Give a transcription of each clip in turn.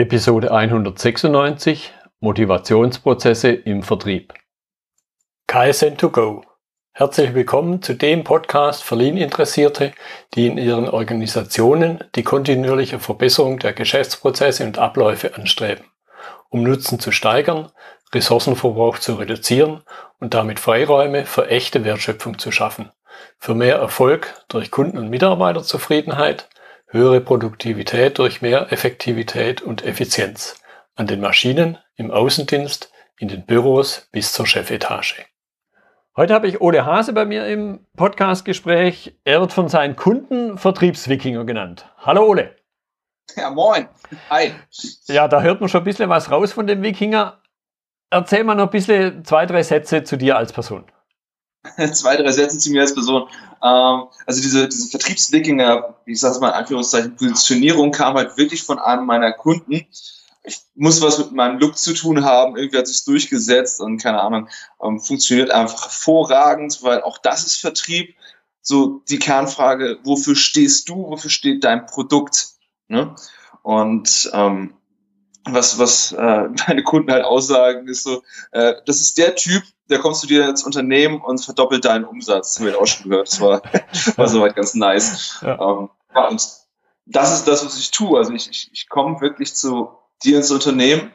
Episode 196 Motivationsprozesse im Vertrieb. KSN2Go. Herzlich willkommen zu dem Podcast für Lean-Interessierte, die in ihren Organisationen die kontinuierliche Verbesserung der Geschäftsprozesse und Abläufe anstreben, um Nutzen zu steigern, Ressourcenverbrauch zu reduzieren und damit Freiräume für echte Wertschöpfung zu schaffen, für mehr Erfolg durch Kunden- und Mitarbeiterzufriedenheit, höhere Produktivität durch mehr Effektivität und Effizienz an den Maschinen, im Außendienst, in den Büros bis zur Chefetage. Heute habe ich Ole Hase bei mir im Podcastgespräch. Er wird von seinen Kunden Vertriebswikinger genannt. Hallo Ole. Ja, moin. Hi. Ja, da hört man schon ein bisschen was raus von dem Wikinger. Erzähl mal noch ein bisschen zwei, drei Sätze zu dir als Person. zwei, drei Sätze zu mir als Person. Ähm, also diese, diese Vertriebswikinger, ich sage es mal in Anführungszeichen, Positionierung kam halt wirklich von einem meiner Kunden. Ich muss was mit meinem Look zu tun haben, irgendwie hat sich durchgesetzt und keine Ahnung, ähm, funktioniert einfach hervorragend, weil auch das ist Vertrieb. So die Kernfrage, wofür stehst du, wofür steht dein Produkt? Ne? Und ähm, was, was äh, meine Kunden halt aussagen, ist so, äh, das ist der Typ, der kommst du dir ins Unternehmen und verdoppelt deinen Umsatz. Das haben wir auch schon gehört. Das war, war soweit ganz nice. Ja. Ähm, ja, und das ist das, was ich tue. Also ich, ich, ich komme wirklich zu dir ins Unternehmen,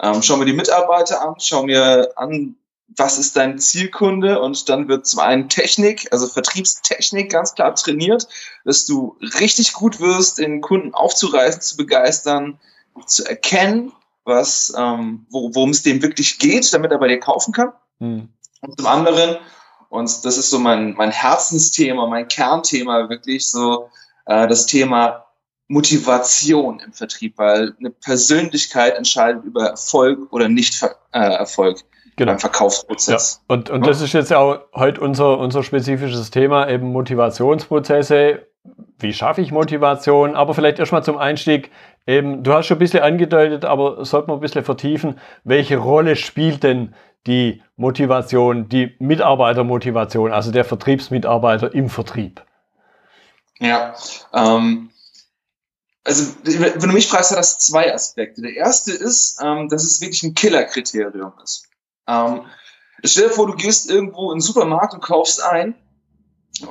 ähm, schau mir die Mitarbeiter an, schau mir an, was ist dein Zielkunde und dann wird zum einen Technik, also Vertriebstechnik ganz klar trainiert, dass du richtig gut wirst, den Kunden aufzureißen, zu begeistern, zu erkennen, was, ähm, worum es dem wirklich geht, damit er bei dir kaufen kann. Mhm. Und zum anderen, und das ist so mein, mein Herzensthema, mein Kernthema, wirklich so äh, das Thema Motivation im Vertrieb, weil eine Persönlichkeit entscheidet über Erfolg oder Nicht-Erfolg. Äh, genau. beim Verkaufsprozess. Ja. Und, und das ist jetzt auch heute unser, unser spezifisches Thema, eben Motivationsprozesse. Wie schaffe ich Motivation? Aber vielleicht erstmal zum Einstieg, eben, du hast schon ein bisschen angedeutet, aber sollte man ein bisschen vertiefen, welche Rolle spielt denn die Motivation, die Mitarbeitermotivation, also der Vertriebsmitarbeiter im Vertrieb? Ja, ähm, also wenn du mich fragst, hat das zwei Aspekte. Der erste ist, ähm, dass es wirklich ein Killerkriterium ist. Ähm, stell dir vor, du gehst irgendwo in den Supermarkt und kaufst ein,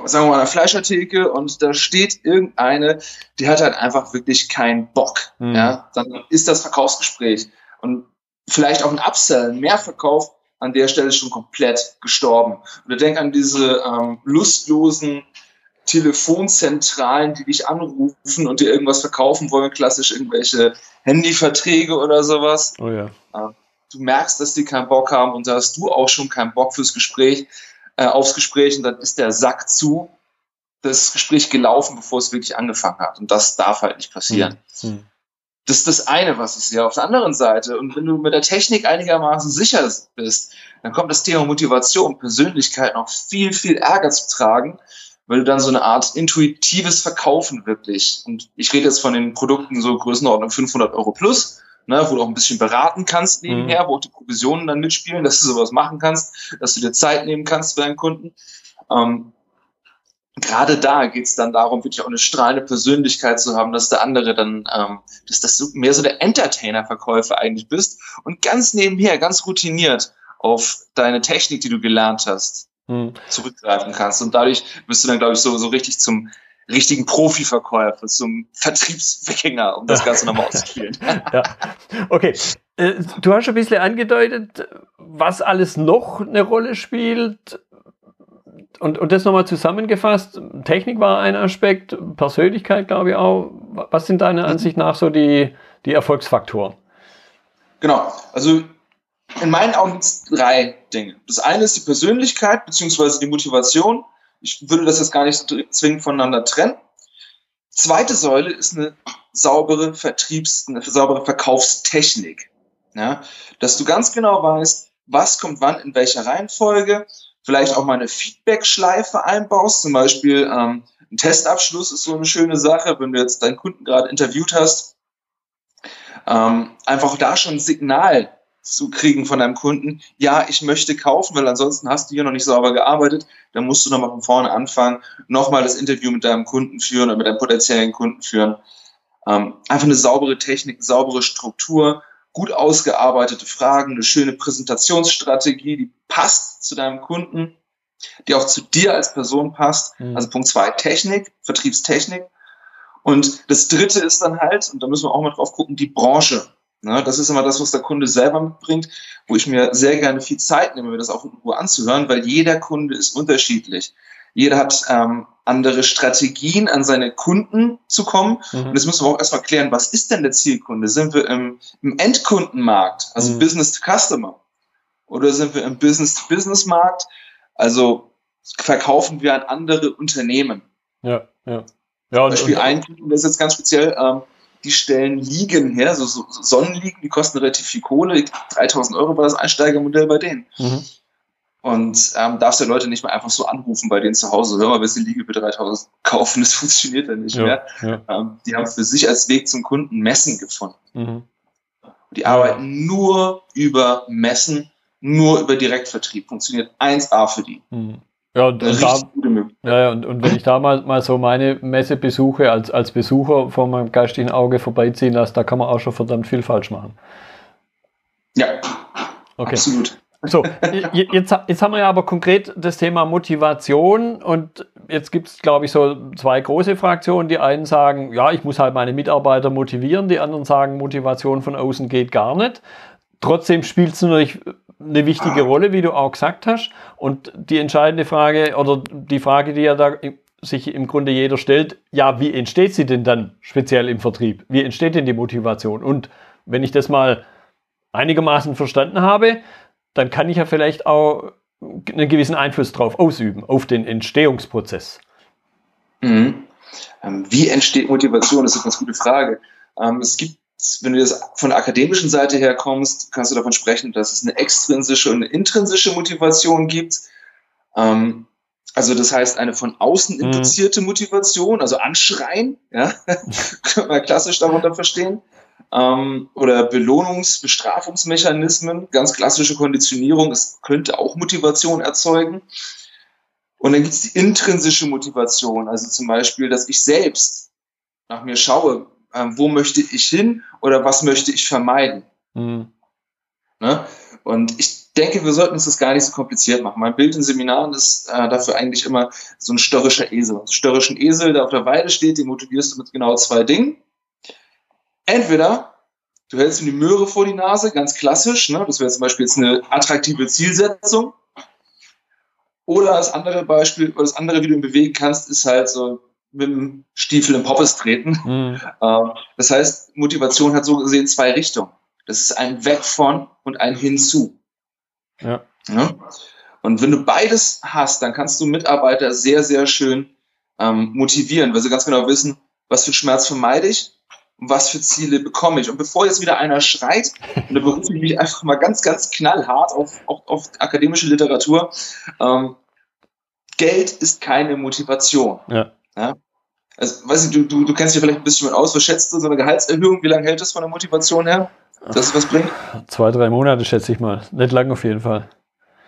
sagen wir mal, eine Fleischertheke und da steht irgendeine, die hat halt einfach wirklich keinen Bock. Mhm. Ja, dann ist das Verkaufsgespräch und vielleicht auch ein Upsell, ein Mehrverkauf an der Stelle schon komplett gestorben. Oder denk an diese ähm, lustlosen Telefonzentralen, die dich anrufen und dir irgendwas verkaufen wollen, klassisch irgendwelche Handyverträge oder sowas. Oh ja. Ähm, du merkst, dass die keinen Bock haben und da hast du auch schon keinen Bock fürs Gespräch, äh, aufs Gespräch und dann ist der Sack zu, das Gespräch gelaufen, bevor es wirklich angefangen hat. Und das darf halt nicht passieren. Mhm. Das ist das eine, was ich sehe. Auf der anderen Seite, und wenn du mit der Technik einigermaßen sicher bist, dann kommt das Thema Motivation, Persönlichkeit noch viel, viel Ärger zu tragen, weil du dann so eine Art intuitives Verkaufen wirklich, und ich rede jetzt von den Produkten so Größenordnung 500 Euro plus, ne, wo du auch ein bisschen beraten kannst nebenher, mhm. wo auch die Provisionen dann mitspielen, dass du sowas machen kannst, dass du dir Zeit nehmen kannst für deinen Kunden. Ähm, gerade da geht es dann darum, wirklich auch eine strahlende Persönlichkeit zu haben, dass der andere dann, ähm, dass, dass du mehr so der Entertainer-Verkäufer eigentlich bist und ganz nebenher, ganz routiniert auf deine Technik, die du gelernt hast, hm. zurückgreifen kannst. Und dadurch bist du dann, glaube ich, so, so richtig zum richtigen Profiverkäufer, zum Vertriebswikinger, um das Ganze nochmal auszuspielen. ja. Okay. Äh, du hast schon ein bisschen angedeutet, was alles noch eine Rolle spielt und, und das nochmal zusammengefasst, Technik war ein Aspekt, Persönlichkeit glaube ich auch. Was sind deiner Ansicht nach so die, die Erfolgsfaktoren? Genau, also in meinen Augen gibt es drei Dinge. Das eine ist die Persönlichkeit bzw. die Motivation. Ich würde das jetzt gar nicht zwingend voneinander trennen. Zweite Säule ist eine saubere Vertriebs-, eine saubere Verkaufstechnik. Ja, dass du ganz genau weißt, was kommt wann in welcher Reihenfolge, vielleicht auch mal eine Feedback-Schleife einbaust. Zum Beispiel ähm, ein Testabschluss ist so eine schöne Sache, wenn du jetzt deinen Kunden gerade interviewt hast. Ähm, einfach da schon ein Signal zu kriegen von deinem Kunden, ja, ich möchte kaufen, weil ansonsten hast du hier noch nicht sauber gearbeitet, dann musst du nochmal von vorne anfangen, nochmal das Interview mit deinem Kunden führen oder mit deinem potenziellen Kunden führen. Ähm, einfach eine saubere Technik, saubere Struktur, gut ausgearbeitete Fragen, eine schöne Präsentationsstrategie, die passt zu deinem Kunden, die auch zu dir als Person passt. Mhm. Also Punkt zwei, Technik, Vertriebstechnik. Und das dritte ist dann halt, und da müssen wir auch mal drauf gucken, die Branche. Ne, das ist immer das, was der Kunde selber mitbringt, wo ich mir sehr gerne viel Zeit nehme, mir das auch in Ruhe anzuhören, weil jeder Kunde ist unterschiedlich. Jeder hat ähm, andere Strategien, an seine Kunden zu kommen. Mhm. Und das müssen wir auch erstmal klären, was ist denn der Zielkunde? Sind wir im, im Endkundenmarkt, also mhm. Business to Customer? Oder sind wir im Business-to-Business-Markt? Also verkaufen wir an andere Unternehmen. Ja, ja. ja und, Beispiel und, ein Kunden, das ist jetzt ganz speziell, ähm, die stellen Liegen her, so, so Sonnenliegen, die kosten relativ viel Kohle. 3000 Euro war das Einsteigermodell bei denen. Mhm. Und ähm, darfst du Leute nicht mehr einfach so anrufen bei denen zu Hause, hör mal, willst du die Liege für 3000 kaufen? Das funktioniert dann nicht ja, mehr. Ja. Ähm, die haben für sich als Weg zum Kunden Messen gefunden. Mhm. Die arbeiten nur über Messen, nur über Direktvertrieb. Funktioniert 1A für die. Mhm. Ja, und, und, da, ja, und, und wenn ich da mal, mal so meine Messe besuche, als, als Besucher vor meinem geistigen Auge vorbeiziehen lasse, da kann man auch schon verdammt viel falsch machen. Ja, okay. absolut. So, jetzt, jetzt haben wir ja aber konkret das Thema Motivation und jetzt gibt es, glaube ich, so zwei große Fraktionen. Die einen sagen, ja, ich muss halt meine Mitarbeiter motivieren, die anderen sagen, Motivation von außen geht gar nicht. Trotzdem spielt es natürlich eine wichtige Rolle, wie du auch gesagt hast. Und die entscheidende Frage oder die Frage, die ja da sich im Grunde jeder stellt, ja, wie entsteht sie denn dann speziell im Vertrieb? Wie entsteht denn die Motivation? Und wenn ich das mal einigermaßen verstanden habe, dann kann ich ja vielleicht auch einen gewissen Einfluss drauf ausüben, auf den Entstehungsprozess. Mhm. Ähm, wie entsteht Motivation? Das ist eine ganz gute Frage. Ähm, es gibt, wenn du das von der akademischen Seite her kommst, kannst du davon sprechen, dass es eine extrinsische und eine intrinsische Motivation gibt. Ähm, also das heißt eine von außen mhm. induzierte Motivation, also Anschreien, ja, können wir klassisch darunter verstehen ähm, oder Belohnungs-, Bestrafungsmechanismen, ganz klassische Konditionierung, das könnte auch Motivation erzeugen. Und dann gibt es die intrinsische Motivation, also zum Beispiel, dass ich selbst nach mir schaue, äh, wo möchte ich hin oder was möchte ich vermeiden. Mhm. Ne? Und ich denke, wir sollten uns das gar nicht so kompliziert machen. Mein Bild in Seminaren ist äh, dafür eigentlich immer so ein störrischer Esel. Ein störrischen Esel, der auf der Weide steht, den motivierst du mit genau zwei Dingen. Entweder du hältst ihm die Möhre vor die Nase, ganz klassisch, ne? das wäre zum Beispiel jetzt eine attraktive Zielsetzung. Oder das andere Beispiel, oder das andere, wie du ihn bewegen kannst, ist halt so mit dem Stiefel im Poppes treten. Mhm. Ähm, das heißt, Motivation hat so gesehen zwei Richtungen. Das ist ein Weg von und ein Hinzu. Ja. ja? Und wenn du beides hast, dann kannst du Mitarbeiter sehr, sehr schön ähm, motivieren, weil sie ganz genau wissen, was für Schmerz vermeide ich was für Ziele bekomme ich. Und bevor jetzt wieder einer schreit, und da berufe ich mich einfach mal ganz, ganz knallhart auf, auf, auf akademische Literatur, ähm, Geld ist keine Motivation. Ja. ja? Also, weiß ich, du, du, du kennst dich vielleicht ein bisschen mit aus, was schätzt du, so eine Gehaltserhöhung, wie lange hält das von der Motivation her, dass es was bringt? Zwei, drei Monate schätze ich mal. Nicht lang auf jeden Fall.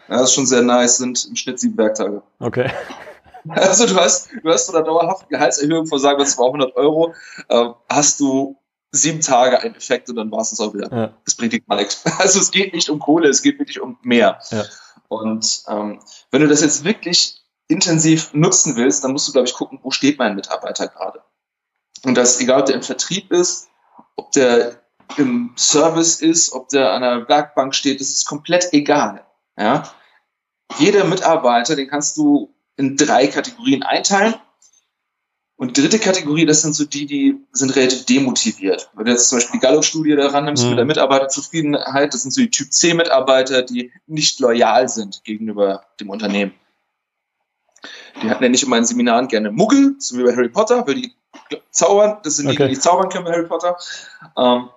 Ja, das ist schon sehr nice, sind im Schnitt sieben Werktage. Okay. Also du hast, du hast von einer dauerhaften Gehaltserhöhung von sagen wir 200 Euro, äh, hast du sieben Tage einen Effekt und dann war es das auch wieder. Ja. Das bringt dir gar nichts. Also es geht nicht um Kohle, es geht wirklich um mehr. Ja. Und ähm, wenn du das jetzt wirklich intensiv nutzen willst, dann musst du, glaube ich, gucken, wo steht mein Mitarbeiter gerade. Und das, egal ob der im Vertrieb ist, ob der im Service ist, ob der an der Werkbank steht, das ist komplett egal. Ja? Jeder Mitarbeiter, den kannst du in drei Kategorien einteilen. Und die dritte Kategorie, das sind so die, die sind relativ demotiviert. Wenn du jetzt zum Beispiel die Gallup-Studie daran nimmst mhm. mit der Mitarbeiterzufriedenheit, das sind so die Typ C-Mitarbeiter, die nicht loyal sind gegenüber dem Unternehmen. Die hatten ja nicht in meinen Seminaren gerne Muggel, so wie bei Harry Potter, weil die zaubern, das sind die, okay. die zaubern können bei Harry Potter. Ähm,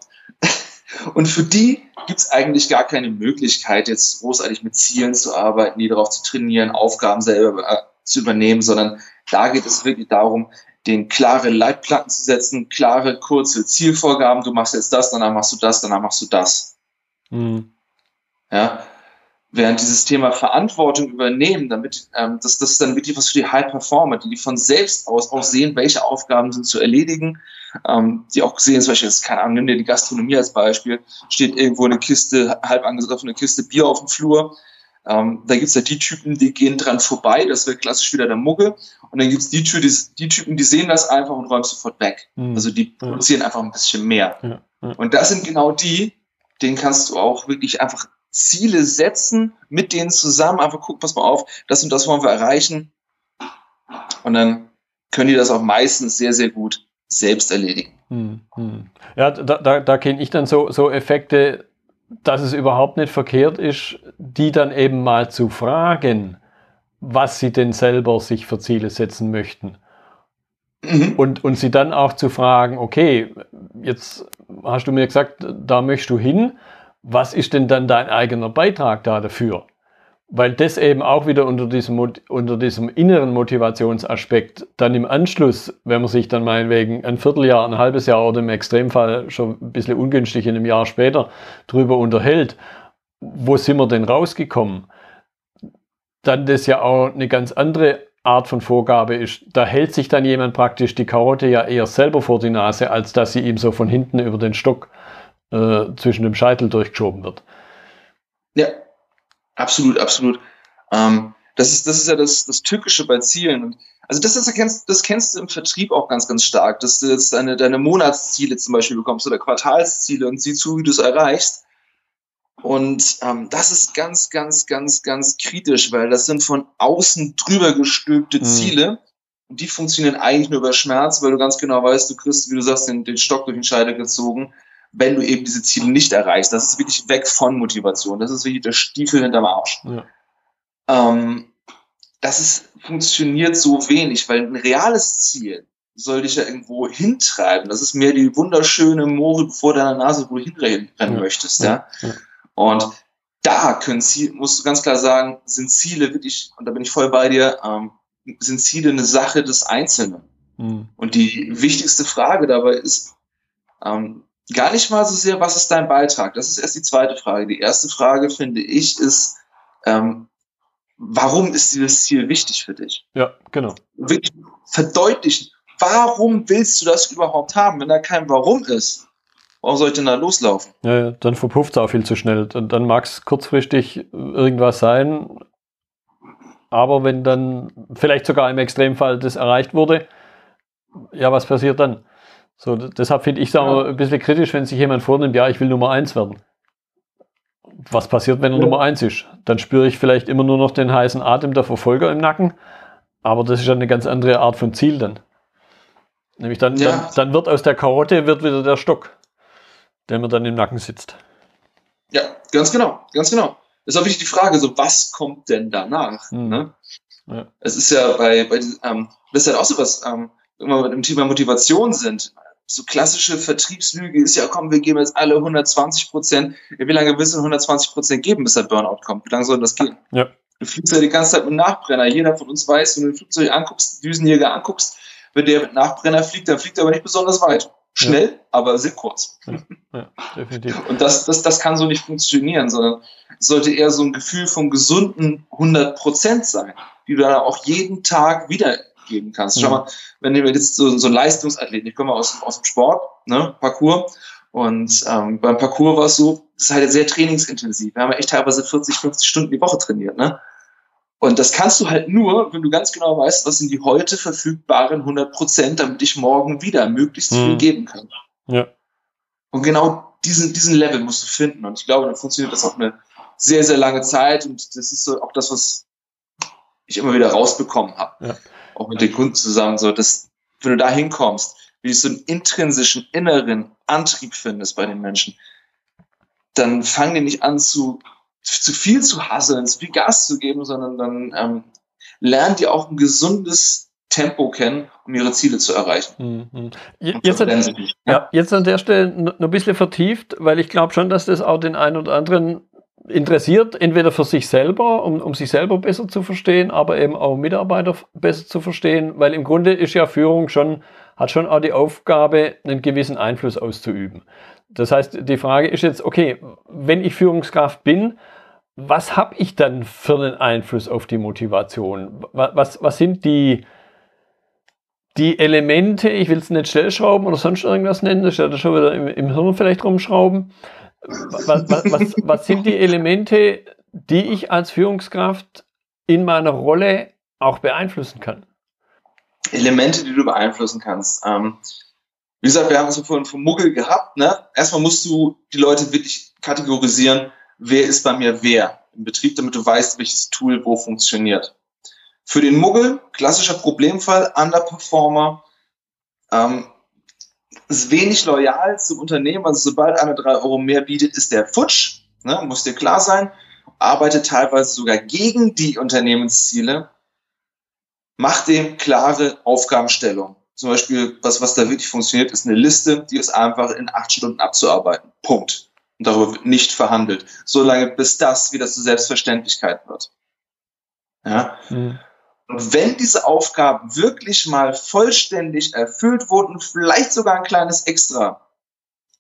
und für die gibt es eigentlich gar keine Möglichkeit, jetzt großartig mit Zielen zu arbeiten, die darauf zu trainieren, Aufgaben selber äh, zu übernehmen, sondern da geht es wirklich darum, den klare Leitplatten zu setzen, klare, kurze Zielvorgaben. Du machst jetzt das, danach machst du das, danach machst du das. Mhm. Ja. Während dieses Thema Verantwortung übernehmen, damit ähm, das, das ist dann wirklich was für die High Performer, die von selbst aus auch sehen, welche Aufgaben sind zu erledigen, ähm, die auch sehen, zum Beispiel, keine Ahnung, nimm dir die Gastronomie als Beispiel, steht irgendwo eine Kiste, halb angesoffene Kiste Bier auf dem Flur. Ähm, da gibt's ja die Typen, die gehen dran vorbei, das wäre klassisch wieder der Mugge. Und dann gibt's die, die, die Typen, die sehen das einfach und räumen sofort weg. Mhm. Also die produzieren einfach ein bisschen mehr. Ja. Ja. Und das sind genau die, denen kannst du auch wirklich einfach Ziele setzen, mit denen zusammen einfach gucken, pass mal auf, das und das wollen wir erreichen. Und dann können die das auch meistens sehr, sehr gut selbst erledigen. Hm, hm. Ja, da, da, da kenne ich dann so, so Effekte, dass es überhaupt nicht verkehrt ist, die dann eben mal zu fragen, was sie denn selber sich für Ziele setzen möchten. Mhm. Und, und sie dann auch zu fragen, okay, jetzt hast du mir gesagt, da möchtest du hin, was ist denn dann dein eigener Beitrag da dafür? Weil das eben auch wieder unter diesem, unter diesem inneren Motivationsaspekt dann im Anschluss, wenn man sich dann meinetwegen ein Vierteljahr, ein halbes Jahr oder im Extremfall schon ein bisschen ungünstig in einem Jahr später drüber unterhält, wo sind wir denn rausgekommen? Dann das ja auch eine ganz andere Art von Vorgabe ist. Da hält sich dann jemand praktisch die Karotte ja eher selber vor die Nase, als dass sie ihm so von hinten über den Stock äh, zwischen dem Scheitel durchgeschoben wird. Ja, absolut, absolut. Ähm, das, ist, das ist ja das, das Tückische bei Zielen. Also das, das, kennst, das kennst du im Vertrieb auch ganz, ganz stark, dass du jetzt deine, deine Monatsziele zum Beispiel bekommst oder Quartalsziele und sieh zu, wie du es erreichst. Und ähm, das ist ganz, ganz, ganz, ganz kritisch, weil das sind von außen drüber gestülpte mhm. Ziele. Und die funktionieren eigentlich nur über Schmerz, weil du ganz genau weißt, du kriegst, wie du sagst, den, den Stock durch den Scheitel gezogen wenn du eben diese Ziele nicht erreichst. Das ist wirklich weg von Motivation. Das ist wirklich der Stiefel hinterm Arsch. Ja. Ähm, das ist, funktioniert so wenig, weil ein reales Ziel soll dich ja irgendwo hintreiben. Das ist mehr die wunderschöne Moore vor deiner Nase, wo du hinrennen ja. möchtest. Ja. ja. Und da können Ziele, musst du ganz klar sagen, sind Ziele wirklich, und da bin ich voll bei dir, ähm, sind Ziele eine Sache des Einzelnen. Mhm. Und die wichtigste Frage dabei ist, ähm, gar nicht mal so sehr, was ist dein Beitrag? Das ist erst die zweite Frage. Die erste Frage, finde ich, ist, ähm, warum ist dieses Ziel wichtig für dich? Ja, genau. Wirklich verdeutlichen, warum willst du das überhaupt haben? Wenn da kein Warum ist, warum soll ich denn da loslaufen? Ja, ja dann verpufft es auch viel zu schnell. Und dann mag es kurzfristig irgendwas sein, aber wenn dann vielleicht sogar im Extremfall das erreicht wurde, ja, was passiert dann? So, deshalb finde ich es ja. ein bisschen kritisch, wenn sich jemand vornimmt, ja, ich will Nummer eins werden. Was passiert, wenn er ja. Nummer eins ist? Dann spüre ich vielleicht immer nur noch den heißen Atem der Verfolger im Nacken, aber das ist ja eine ganz andere Art von Ziel dann. Nämlich dann, ja. dann, dann, wird aus der Karotte wird wieder der Stock, der mir dann im Nacken sitzt. Ja, ganz genau, ganz genau. Das ist auch wirklich die Frage, so was kommt denn danach? Mhm. Ne? Es ist ja bei, bei ähm, das ist ja auch so was, ähm, wenn wir mit dem Thema Motivation sind so klassische Vertriebslüge ist ja, komm, wir geben jetzt alle 120 Prozent. Wie lange willst du 120 Prozent geben, bis der Burnout kommt? Wie lange soll das gehen? Ja. Du fliegst ja die ganze Zeit mit Nachbrenner. Jeder von uns weiß, wenn du ein Flugzeug anguckst, Düsenjäger anguckst, wenn der mit Nachbrenner fliegt, dann fliegt er aber nicht besonders weit. Schnell, ja. aber sehr kurz. Ja, ja, definitiv. Und das, das, das kann so nicht funktionieren, sondern es sollte eher so ein Gefühl von gesunden 100 Prozent sein, die du dann auch jeden Tag wieder geben kannst. Schau mal, wenn du jetzt so, so ein Leistungsathlet, ich komme aus, aus dem Sport, ne, Parcours, und ähm, beim Parcours war es so, das ist halt sehr trainingsintensiv. Wir haben echt teilweise 40, 50 Stunden die Woche trainiert, ne? Und das kannst du halt nur, wenn du ganz genau weißt, was sind die heute verfügbaren 100 Prozent, damit ich morgen wieder möglichst viel hm. geben kann. Ja. Und genau diesen, diesen Level musst du finden. Und ich glaube, dann funktioniert das auch eine sehr, sehr lange Zeit. Und das ist so auch das, was ich immer wieder rausbekommen habe. Ja auch mit den Kunden zusammen, so dass, wenn du da hinkommst, wie du so einen intrinsischen inneren Antrieb findest bei den Menschen, dann fangen die nicht an zu, zu viel zu hasseln, zu viel Gas zu geben, sondern dann ähm, lernen die auch ein gesundes Tempo kennen, um ihre Ziele zu erreichen. Mhm. Jetzt, an, ja, jetzt an der Stelle noch ein bisschen vertieft, weil ich glaube schon, dass das auch den einen oder anderen interessiert, entweder für sich selber, um, um sich selber besser zu verstehen, aber eben auch Mitarbeiter besser zu verstehen, weil im Grunde ist ja Führung schon, hat schon auch die Aufgabe, einen gewissen Einfluss auszuüben. Das heißt, die Frage ist jetzt, okay, wenn ich Führungskraft bin, was habe ich dann für einen Einfluss auf die Motivation? Was, was, was sind die, die Elemente, ich will es nicht Stellschrauben oder sonst irgendwas nennen, das ist ja schon wieder im, im Hirn vielleicht rumschrauben. Was, was, was, was sind die Elemente, die ich als Führungskraft in meiner Rolle auch beeinflussen kann? Elemente, die du beeinflussen kannst. Ähm, wie gesagt, wir haben es vorhin vom Muggel gehabt. Ne? Erstmal musst du die Leute wirklich kategorisieren, wer ist bei mir wer im Betrieb, damit du weißt, welches Tool wo funktioniert. Für den Muggel, klassischer Problemfall, Underperformer, ähm, ist wenig loyal zum Unternehmen, also sobald einer drei Euro mehr bietet, ist der futsch, ne, muss dir klar sein, arbeitet teilweise sogar gegen die Unternehmensziele, macht dem klare Aufgabenstellung. Zum Beispiel, was, was da wirklich funktioniert, ist eine Liste, die ist einfach in acht Stunden abzuarbeiten. Punkt. Und darüber wird nicht verhandelt. Solange bis das wieder zur Selbstverständlichkeit wird. Ja. Mhm. Und wenn diese Aufgaben wirklich mal vollständig erfüllt wurden, vielleicht sogar ein kleines Extra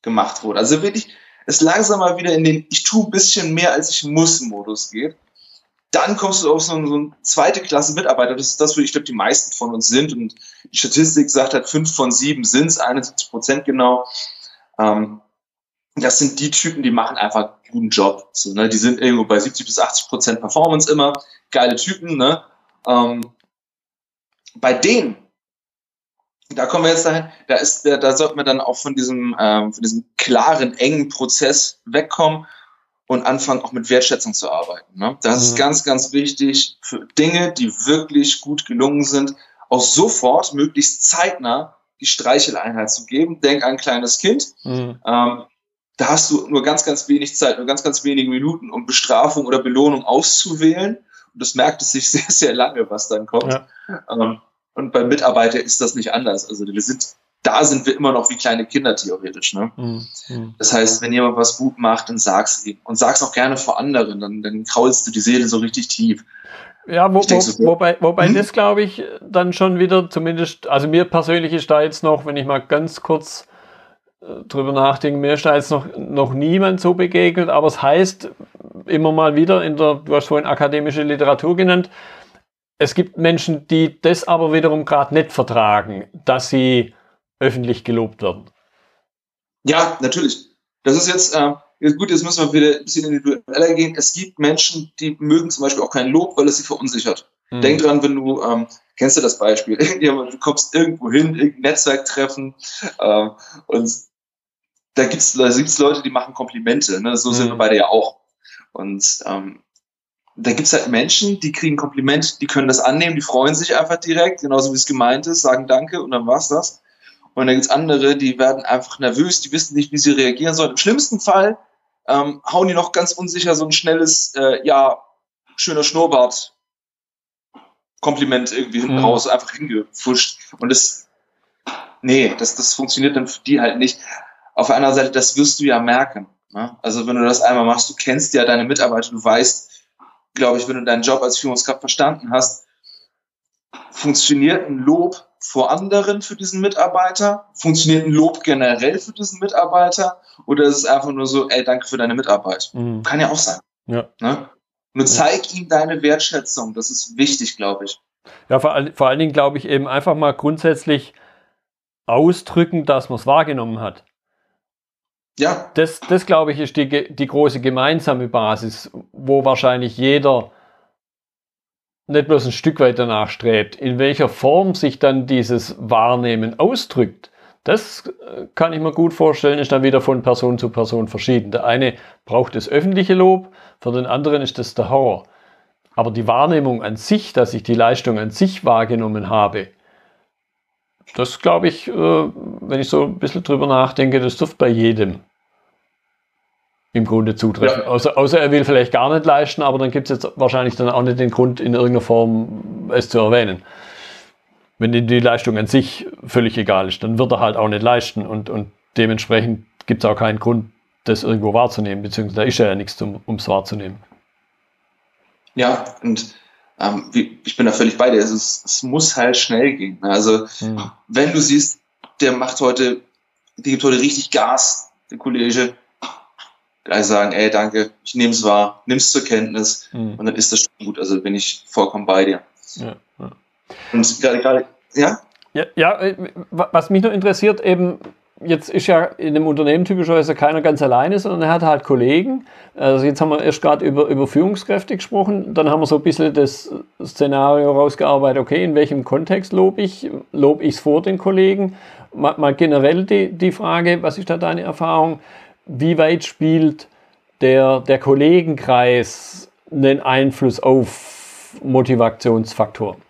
gemacht wurde, also wirklich es langsam mal wieder in den Ich tue ein bisschen mehr, als ich muss Modus geht, dann kommst du auf so, eine, so eine zweite Klasse Mitarbeiter. Das ist das, wo ich glaube, die meisten von uns sind. Und die Statistik sagt halt, fünf von sieben sind es, 71 Prozent genau. Ähm, das sind die Typen, die machen einfach einen guten Job. So, ne? Die sind irgendwo bei 70 bis 80 Prozent Performance immer. Geile Typen, ne? Ähm, bei denen, da kommen wir jetzt dahin, da ist, da, da sollte man dann auch von diesem, ähm, von diesem klaren, engen Prozess wegkommen und anfangen auch mit Wertschätzung zu arbeiten. Ne? Das mhm. ist ganz, ganz wichtig für Dinge, die wirklich gut gelungen sind, auch sofort, möglichst zeitnah die Streicheleinheit zu geben. Denk an ein kleines Kind. Mhm. Ähm, da hast du nur ganz, ganz wenig Zeit, nur ganz, ganz wenige Minuten, um Bestrafung oder Belohnung auszuwählen. Und das merkt es sich sehr, sehr lange, was dann kommt. Ja. Ähm, und beim Mitarbeiter ist das nicht anders. Also wir sind, da sind wir immer noch wie kleine Kinder theoretisch. Ne? Mhm. Das heißt, wenn jemand was gut macht, dann sag's ihm. Und sag's auch gerne vor anderen, dann, dann kraulst du die Seele so richtig tief. Ja, wo, wo, so, wobei, wobei hm? das glaube ich dann schon wieder zumindest, also mir persönlich ist da jetzt noch, wenn ich mal ganz kurz drüber nachdenke, mir ist da jetzt noch, noch niemand so begegnet, aber es heißt immer mal wieder in der, du hast vorhin akademische Literatur genannt, es gibt Menschen, die das aber wiederum gerade nicht vertragen, dass sie öffentlich gelobt werden. Ja, natürlich. Das ist jetzt, äh, gut, jetzt müssen wir wieder ein bisschen individueller gehen. Es gibt Menschen, die mögen zum Beispiel auch kein Lob, weil es sie verunsichert. Mhm. Denk dran, wenn du, ähm, kennst du das Beispiel, du kommst irgendwo hin, irgendein Netzwerktreffen ähm, und da gibt's, da gibt's Leute, die machen Komplimente. Ne? So mhm. sind wir beide ja auch. Und ähm, da gibt's halt Menschen, die kriegen Kompliment, die können das annehmen, die freuen sich einfach direkt, genauso wie es gemeint ist, sagen Danke und dann war's das. Und dann gibt's andere, die werden einfach nervös, die wissen nicht, wie sie reagieren sollen. Im schlimmsten Fall ähm, hauen die noch ganz unsicher so ein schnelles, äh, ja, schöner Schnurrbart Kompliment irgendwie hinten mhm. raus, einfach hingefuscht. Und das, nee, das, das funktioniert dann für die halt nicht. Auf der anderen Seite, das wirst du ja merken. Ne? Also wenn du das einmal machst, du kennst ja deine Mitarbeiter, du weißt, glaube ich, wenn du deinen Job als Führungskraft verstanden hast, funktioniert ein Lob vor anderen für diesen Mitarbeiter? Funktioniert ein Lob generell für diesen Mitarbeiter? Oder ist es einfach nur so, ey, danke für deine Mitarbeit? Mhm. Kann ja auch sein. Ja. Ne? Nur zeig ihm deine Wertschätzung. Das ist wichtig, glaube ich. Ja, vor, vor allen Dingen glaube ich eben einfach mal grundsätzlich ausdrücken, dass man es wahrgenommen hat. Ja. Das, das glaube ich, ist die, die große gemeinsame Basis, wo wahrscheinlich jeder nicht bloß ein Stück weit danach strebt. In welcher Form sich dann dieses Wahrnehmen ausdrückt, das äh, kann ich mir gut vorstellen, ist dann wieder von Person zu Person verschieden. Der eine braucht das öffentliche Lob, für den anderen ist das der Horror. Aber die Wahrnehmung an sich, dass ich die Leistung an sich wahrgenommen habe, das glaube ich, äh, wenn ich so ein bisschen drüber nachdenke, das dürfte bei jedem im Grunde zutreffen. Ja. Außer, außer er will vielleicht gar nicht leisten, aber dann gibt es jetzt wahrscheinlich dann auch nicht den Grund, in irgendeiner Form es zu erwähnen. Wenn die Leistung an sich völlig egal ist, dann wird er halt auch nicht leisten und, und dementsprechend gibt es auch keinen Grund, das irgendwo wahrzunehmen, beziehungsweise da ist ja nichts, um es wahrzunehmen. Ja, und ähm, ich bin da völlig bei dir. Es, ist, es muss halt schnell gehen. Also, hm. wenn du siehst, der macht heute, die gibt heute richtig Gas, der Kollege, alle sagen, ey, danke, ich nehme es wahr, nimm es zur Kenntnis mhm. und dann ist das schon gut. Also bin ich vollkommen bei dir. Ja, ja. Und gerade, gerade, ja? Ja, ja, äh, was mich noch interessiert, eben, jetzt ist ja in dem Unternehmen typischerweise keiner ganz alleine, sondern er hat halt Kollegen. Also jetzt haben wir erst gerade über, über Führungskräfte gesprochen, dann haben wir so ein bisschen das Szenario rausgearbeitet, okay, in welchem Kontext lobe ich? Lobe ich es vor den Kollegen? Mal, mal, generell die, die Frage, was ist da deine Erfahrung? Wie weit spielt der, der Kollegenkreis einen Einfluss auf Motivationsfaktoren?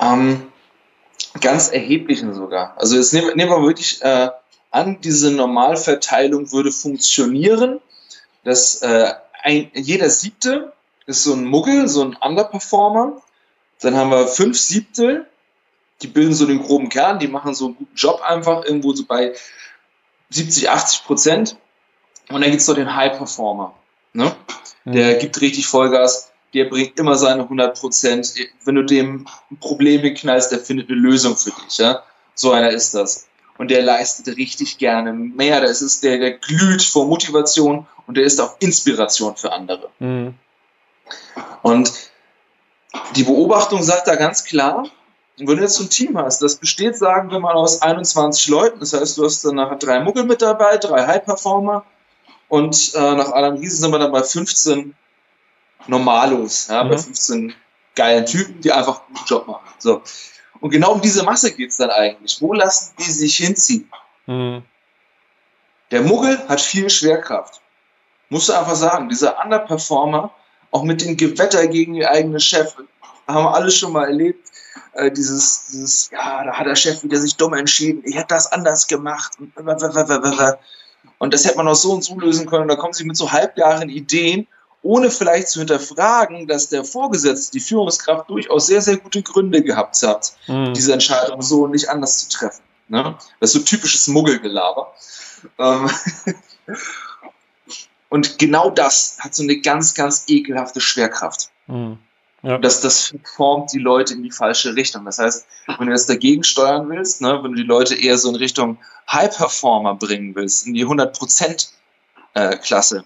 Ähm, ganz erheblichen sogar. Also jetzt nehmen, nehmen wir wirklich äh, an, diese Normalverteilung würde funktionieren, dass äh, ein, jeder Siebte ist so ein Muggel, so ein Underperformer. Dann haben wir fünf Siebtel, die bilden so den groben Kern, die machen so einen guten Job einfach irgendwo so bei 70, 80 Prozent. Und dann gibt's noch den High Performer. Ne? Der mhm. gibt richtig Vollgas der bringt immer seine 100 Prozent. Wenn du dem Probleme knallst, der findet eine Lösung für dich. Ja? So einer ist das. Und der leistet richtig gerne mehr. Das ist der, der glüht vor Motivation und der ist auch Inspiration für andere. Mhm. Und die Beobachtung sagt da ganz klar, wenn du jetzt so ein Team hast, das besteht, sagen wir mal, aus 21 Leuten, das heißt, du hast dann nachher drei Muggel mit dabei, drei High-Performer und äh, nach Adam Riesen sind wir dann bei 15 Normalos, ja, mhm. bei 15 geilen Typen, die einfach einen guten Job machen. So. Und genau um diese Masse geht es dann eigentlich. Wo lassen die sich hinziehen? Mhm. Der Muggel hat viel Schwerkraft. Musst du einfach sagen, dieser Underperformer, auch mit dem Gewetter gegen die eigene Chef, haben wir alles schon mal erlebt. Äh, dieses, dieses, ja, da hat der Chef wieder sich dumm entschieden, ich hätte das anders gemacht. Und das hätte man auch so und so lösen können. Und da kommen sie mit so halbgaren Ideen ohne vielleicht zu hinterfragen, dass der Vorgesetzte, die Führungskraft, durchaus sehr, sehr gute Gründe gehabt hat, mhm. diese Entscheidung so und nicht anders zu treffen. Ne? Das ist so typisches Muggelgelaber. Ähm und genau das hat so eine ganz, ganz ekelhafte Schwerkraft. Mhm. Ja. Das, das formt die Leute in die falsche Richtung. Das heißt, wenn du jetzt dagegen steuern willst, ne, wenn du die Leute eher so in Richtung High-Performer bringen willst, in die 100%-Klasse,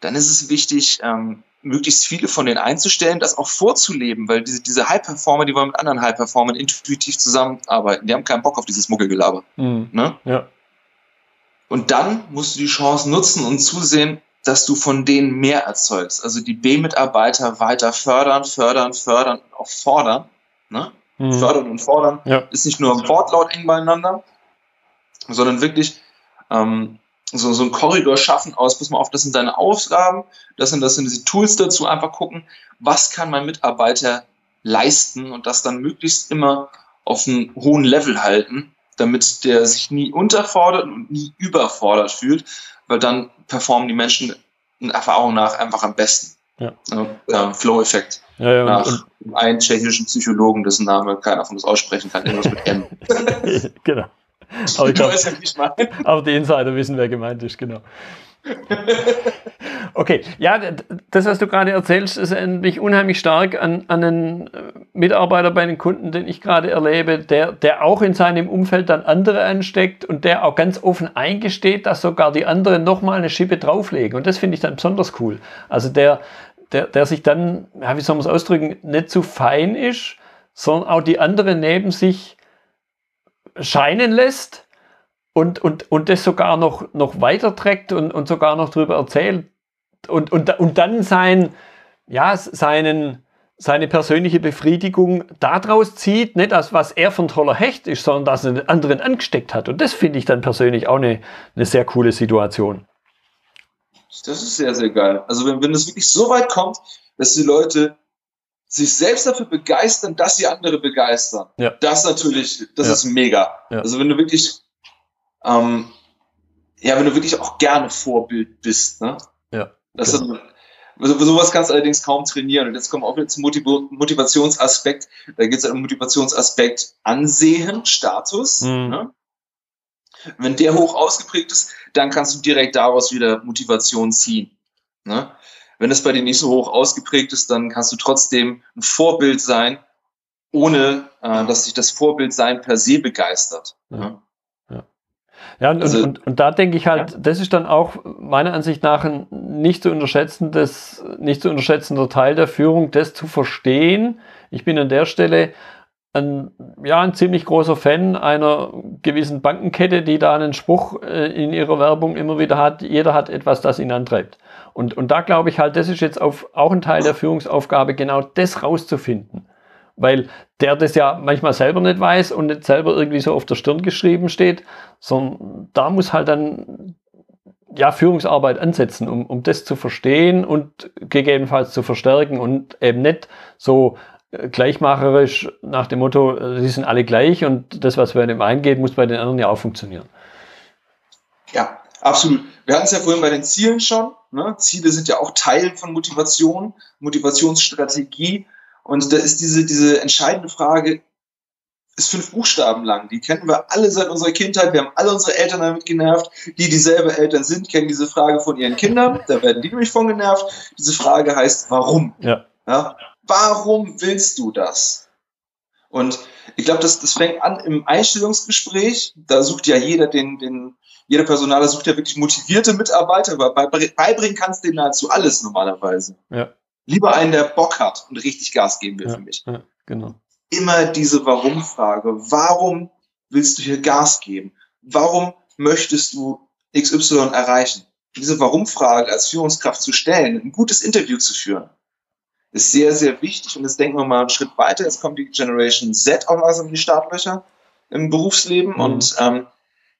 dann ist es wichtig, ähm, möglichst viele von denen einzustellen, das auch vorzuleben, weil diese, diese High-Performer, die wollen mit anderen High-Performern intuitiv zusammenarbeiten. Die haben keinen Bock auf dieses Muggelgelaber. Mhm. Ne? Ja. Und dann musst du die Chance nutzen und zusehen, dass du von denen mehr erzeugst. Also die B-Mitarbeiter weiter fördern, fördern, fördern, auch fordern. Ne? Mhm. Fördern und fordern ja. ist nicht nur im Wortlaut eng beieinander, sondern wirklich ähm, so, so ein Korridor schaffen aus, pass mal auf, das sind deine Aufgaben, das sind, das sind diese Tools dazu, einfach gucken, was kann mein Mitarbeiter leisten und das dann möglichst immer auf einem hohen Level halten, damit der sich nie unterfordert und nie überfordert fühlt, weil dann performen die Menschen in Erfahrung nach einfach am besten. Ja. ja Flow-Effekt. Ja, ja, nach und, und einen tschechischen Psychologen, dessen Name keiner von uns aussprechen kann, irgendwas mit M. genau. Aber ich glaub, ja, wie ich meine. Aber die Insider wissen, wer gemeint ist, genau. Okay, ja, das, was du gerade erzählst, ist mich unheimlich stark an, an einen äh, Mitarbeiter bei den Kunden, den ich gerade erlebe, der, der auch in seinem Umfeld dann andere ansteckt und der auch ganz offen eingesteht, dass sogar die anderen nochmal eine Schippe drauflegen. Und das finde ich dann besonders cool. Also der, der, der sich dann, ja, wie soll man es ausdrücken, nicht zu fein ist, sondern auch die anderen neben sich scheinen lässt und, und, und das sogar noch, noch weiterträgt und, und sogar noch darüber erzählt und, und, und dann sein, ja, seinen, seine persönliche Befriedigung daraus zieht, nicht das, was er von toller Hecht ist, sondern dass er den anderen angesteckt hat. Und das finde ich dann persönlich auch eine, eine sehr coole Situation. Das ist sehr, sehr geil. Also wenn, wenn es wirklich so weit kommt, dass die Leute sich selbst dafür begeistern, dass sie andere begeistern. Ja. Das natürlich, das ja. ist mega. Ja. Also wenn du wirklich, ähm, ja, wenn du wirklich auch gerne Vorbild bist, ne? Ja. Das genau. also sowas kannst du allerdings kaum trainieren. Und jetzt kommen wir auch wieder zum Motiv Motivationsaspekt. Da geht es um Motivationsaspekt Ansehen, Status. Mhm. Ne? Wenn der hoch ausgeprägt ist, dann kannst du direkt daraus wieder Motivation ziehen. Ne? Wenn es bei dir nicht so hoch ausgeprägt ist, dann kannst du trotzdem ein Vorbild sein, ohne äh, dass sich das Vorbild sein per se begeistert. Ja. ja. Ja, und, also, und, und, da denke ich halt, ja. das ist dann auch meiner Ansicht nach ein nicht zu unterschätzendes, nicht zu unterschätzender Teil der Führung, das zu verstehen. Ich bin an der Stelle ein, ja, ein ziemlich großer Fan einer gewissen Bankenkette, die da einen Spruch äh, in ihrer Werbung immer wieder hat, jeder hat etwas, das ihn antreibt. Und, und da glaube ich halt, das ist jetzt auf, auch ein Teil der Führungsaufgabe, genau das rauszufinden. Weil der das ja manchmal selber nicht weiß und nicht selber irgendwie so auf der Stirn geschrieben steht, sondern da muss halt dann ja, Führungsarbeit ansetzen, um, um das zu verstehen und gegebenenfalls zu verstärken und eben nicht so gleichmacherisch nach dem Motto, äh, sie sind alle gleich und das, was bei dem einen geht, muss bei den anderen ja auch funktionieren. Ja, absolut. Wir hatten es ja vorhin bei den Zielen schon. Ne? Ziele sind ja auch Teil von Motivation, Motivationsstrategie. Und da ist diese, diese entscheidende Frage, ist fünf Buchstaben lang. Die kennen wir alle seit unserer Kindheit. Wir haben alle unsere Eltern damit genervt. Die dieselbe Eltern sind, kennen diese Frage von ihren Kindern. Da werden die nämlich von genervt. Diese Frage heißt, warum? Ja. ja? Warum willst du das? Und ich glaube, das, das fängt an im Einstellungsgespräch. Da sucht ja jeder den, den, jeder Personaler sucht ja wirklich motivierte Mitarbeiter, aber beibringen kannst du denen nahezu alles normalerweise. Ja. Lieber einen, der Bock hat und richtig Gas geben will ja, für mich. Ja, genau. Immer diese Warum-Frage. Warum willst du hier Gas geben? Warum möchtest du XY erreichen? Diese Warum-Frage als Führungskraft zu stellen, ein gutes Interview zu führen, ist sehr, sehr wichtig. Und jetzt denken wir mal einen Schritt weiter. Jetzt kommt die Generation Z auch langsam in die Startlöcher im Berufsleben. Mhm. Und ähm,